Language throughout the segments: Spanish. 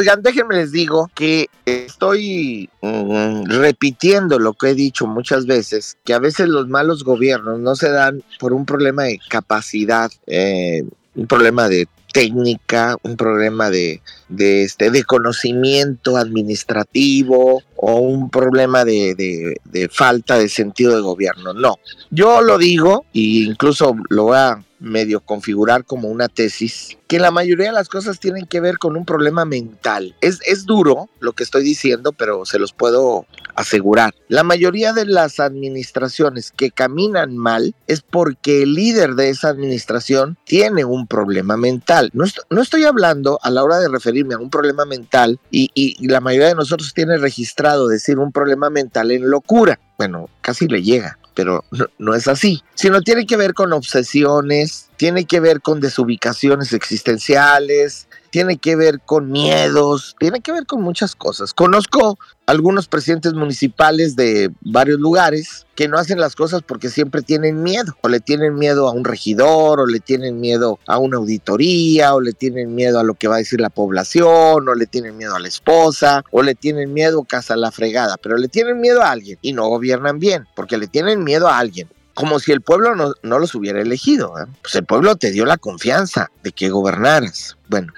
Oigan, déjenme les digo que estoy mm, repitiendo lo que he dicho muchas veces, que a veces los malos gobiernos no se dan por un problema de capacidad, eh, un problema de técnica, un problema de, de, este, de conocimiento administrativo o un problema de, de, de, falta de sentido de gobierno. No, yo lo digo e incluso lo voy a medio configurar como una tesis, que la mayoría de las cosas tienen que ver con un problema mental. Es, es duro lo que estoy diciendo, pero se los puedo asegurar. La mayoría de las administraciones que caminan mal es porque el líder de esa administración tiene un problema mental. No, estoy, no estoy hablando a la hora de referirme a un problema mental y, y la mayoría de nosotros tiene registrado decir un problema mental en locura. Bueno, casi le llega pero no, es así, sino tiene que ver con obsesiones, tiene que ver con desubicaciones existenciales, tiene que ver con miedos, tiene que ver con muchas cosas. Conozco algunos presidentes municipales de varios lugares que no hacen las cosas porque siempre tienen miedo, o le tienen miedo a un regidor, o le tienen miedo a una auditoría, o le tienen miedo a lo que va a decir la población, o le tienen miedo a la esposa, o le tienen miedo casa a la fregada, pero le tienen miedo a alguien y no gobiernan bien, porque le tienen miedo a alguien como si el pueblo no, no los hubiera elegido. ¿eh? Pues el pueblo te dio la confianza de que gobernaras. Bueno,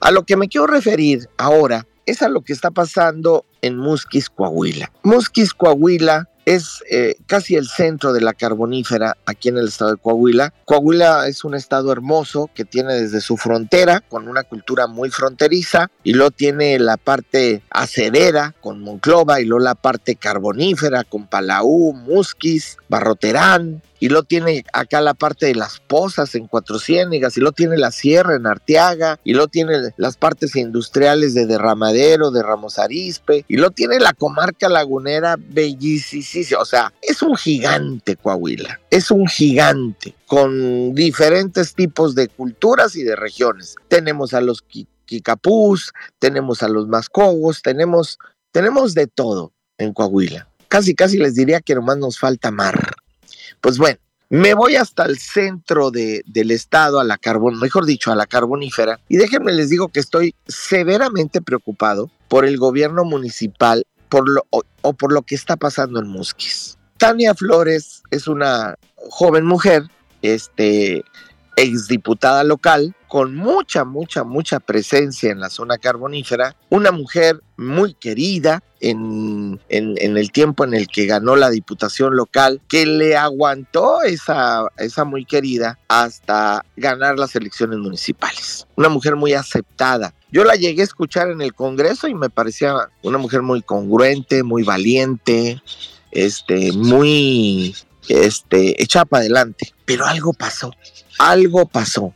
a lo que me quiero referir ahora es a lo que está pasando en Musquis, Coahuila. Musquis, Coahuila es eh, casi el centro de la carbonífera aquí en el estado de Coahuila. Coahuila es un estado hermoso que tiene desde su frontera, con una cultura muy fronteriza, y luego tiene la parte acerera con Monclova, y luego la parte carbonífera con Palau, Musquis, Barroterán, y lo tiene acá la parte de las pozas en Cuatro Ciénegas, y lo tiene la sierra en Arteaga, y lo tiene las partes industriales de Derramadero, de Ramos Arispe, y lo tiene la comarca lagunera bellísima, o sea, es un gigante Coahuila, es un gigante con diferentes tipos de culturas y de regiones. Tenemos a los Kikapús, tenemos a los Mascogos, tenemos, tenemos de todo en Coahuila. Casi, casi les diría que nomás nos falta mar. Pues bueno, me voy hasta el centro de, del estado, a la carbón, mejor dicho, a la carbonífera, y déjenme les digo que estoy severamente preocupado por el gobierno municipal por lo, o, por lo que está pasando en Musquis. Tania Flores es una joven mujer, este, exdiputada local, con mucha, mucha, mucha presencia en la zona carbonífera, una mujer muy querida en, el tiempo en el que ganó la diputación local, que le aguantó esa, esa muy querida hasta ganar las elecciones municipales. Una mujer muy aceptada. Yo la llegué a escuchar en el Congreso y me parecía una mujer muy congruente, muy valiente, este, muy este, echada para adelante. Pero algo pasó, algo pasó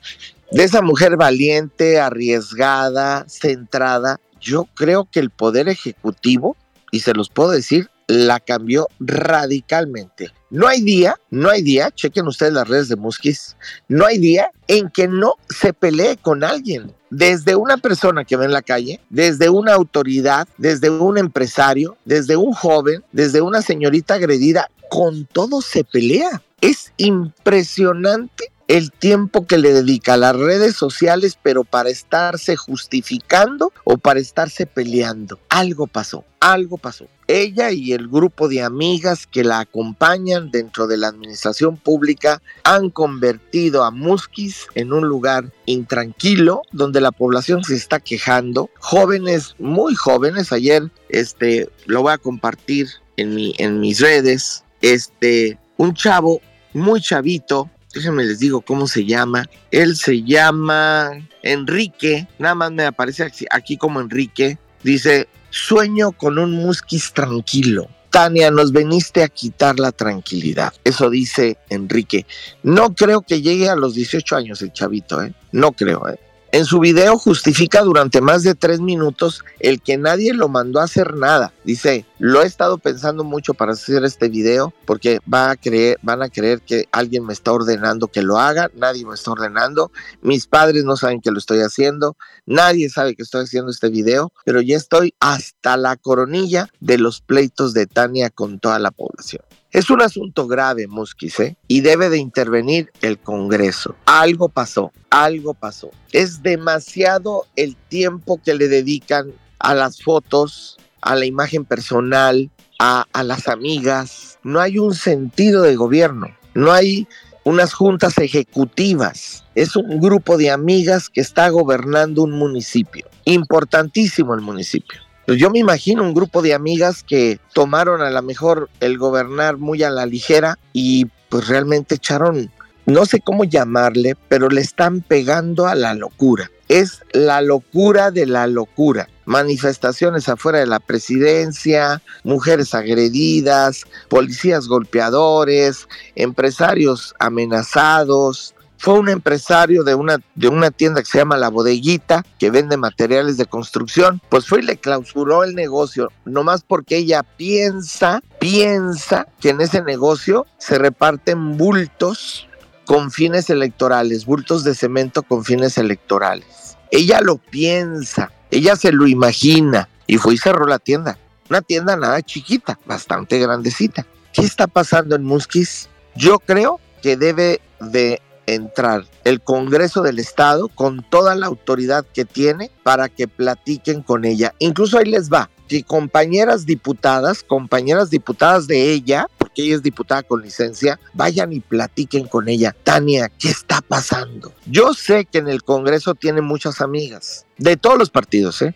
de esa mujer valiente, arriesgada, centrada, yo creo que el poder ejecutivo, y se los puedo decir, la cambió radicalmente. No hay día, no hay día, chequen ustedes las redes de Musquis, no hay día en que no se pelee con alguien. Desde una persona que ve en la calle, desde una autoridad, desde un empresario, desde un joven, desde una señorita agredida, con todo se pelea. Es impresionante el tiempo que le dedica a las redes sociales, pero para estarse justificando o para estarse peleando. Algo pasó, algo pasó. Ella y el grupo de amigas que la acompañan dentro de la administración pública han convertido a Musquis en un lugar intranquilo donde la población se está quejando. Jóvenes, muy jóvenes, ayer este, lo voy a compartir en, mi, en mis redes, este, un chavo muy chavito, déjenme les digo cómo se llama. Él se llama Enrique, nada más me aparece aquí como Enrique. Dice, sueño con un musquis tranquilo. Tania, nos veniste a quitar la tranquilidad. Eso dice Enrique. No creo que llegue a los 18 años el chavito, ¿eh? No creo, ¿eh? En su video justifica durante más de tres minutos el que nadie lo mandó a hacer nada. Dice, Lo he estado pensando mucho para hacer este video porque va a creer, van a creer que alguien me está ordenando que lo haga. Nadie me está ordenando. Mis padres no saben que lo estoy haciendo. Nadie sabe que estoy haciendo este video. Pero ya estoy hasta la coronilla de los pleitos de Tania con toda la población. Es un asunto grave, Musquis, ¿eh? y debe de intervenir el Congreso. Algo pasó, algo pasó. Es demasiado el tiempo que le dedican a las fotos, a la imagen personal, a, las amigas. No hay un sentido de gobierno, no hay unas juntas ejecutivas. Es un grupo de amigas que está gobernando un municipio. Importantísimo el municipio. Yo me imagino un grupo de amigas que tomaron a lo mejor el gobernar muy a la ligera y pues realmente echaron, no sé cómo llamarle, pero le están pegando a la locura. Es la locura de la locura manifestaciones afuera de la presidencia, mujeres agredidas, policías golpeadores, empresarios amenazados. Fue un empresario de una, de una tienda que se llama La Bodeguita, que vende materiales de construcción, pues fue y le clausuró el negocio, nomás porque ella piensa, piensa que en ese negocio se reparten bultos con fines electorales, bultos de cemento con fines electorales. Ella lo piensa, ella se lo imagina y fue y cerró la tienda. Una tienda nada chiquita, bastante grandecita. ¿Qué está pasando en Musquis? Yo creo que debe de entrar el Congreso del Estado con toda la autoridad que tiene para que platiquen con ella. Incluso ahí les va, que compañeras diputadas, compañeras diputadas de ella, ella es diputada con licencia, vayan y platiquen con ella. Tania, ¿qué está pasando? Yo sé que en el Congreso tiene muchas amigas, de todos los partidos, ¿eh?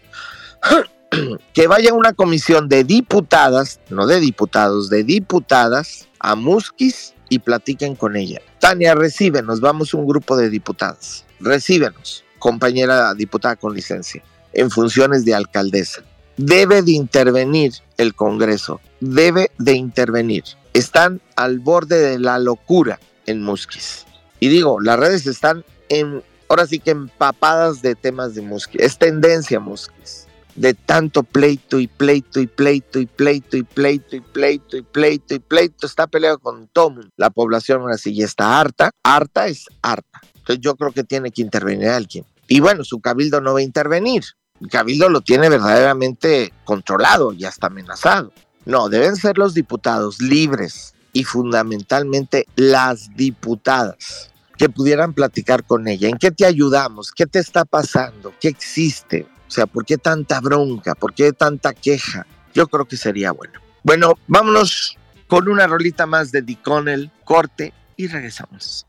que vaya una comisión de diputadas, no de diputados, de diputadas a Musquis y platiquen con ella. Tania, recíbenos, vamos un grupo de diputadas. Recíbenos, compañera diputada con licencia, en funciones de alcaldesa. Debe de intervenir el Congreso, debe de intervenir. Están al borde de la locura en Musquis. Y digo, las redes están en, ahora sí que empapadas de temas de Musquis. Es tendencia Musquis de tanto pleito y pleito y pleito y pleito y pleito y pleito y pleito y pleito, está peleado con todo La población ahora sí ya está harta, harta es harta. Entonces yo creo que tiene que intervenir alguien. Y bueno, su cabildo no va a intervenir. El cabildo lo tiene verdaderamente controlado y hasta amenazado. No, deben ser los diputados libres y fundamentalmente las diputadas que pudieran platicar con ella. ¿En qué te ayudamos? ¿Qué te está pasando? ¿Qué existe? O sea, ¿por qué tanta bronca? ¿Por qué tanta queja? Yo creo que sería bueno. Bueno, vámonos con una rolita más de Diconnell, corte y regresamos.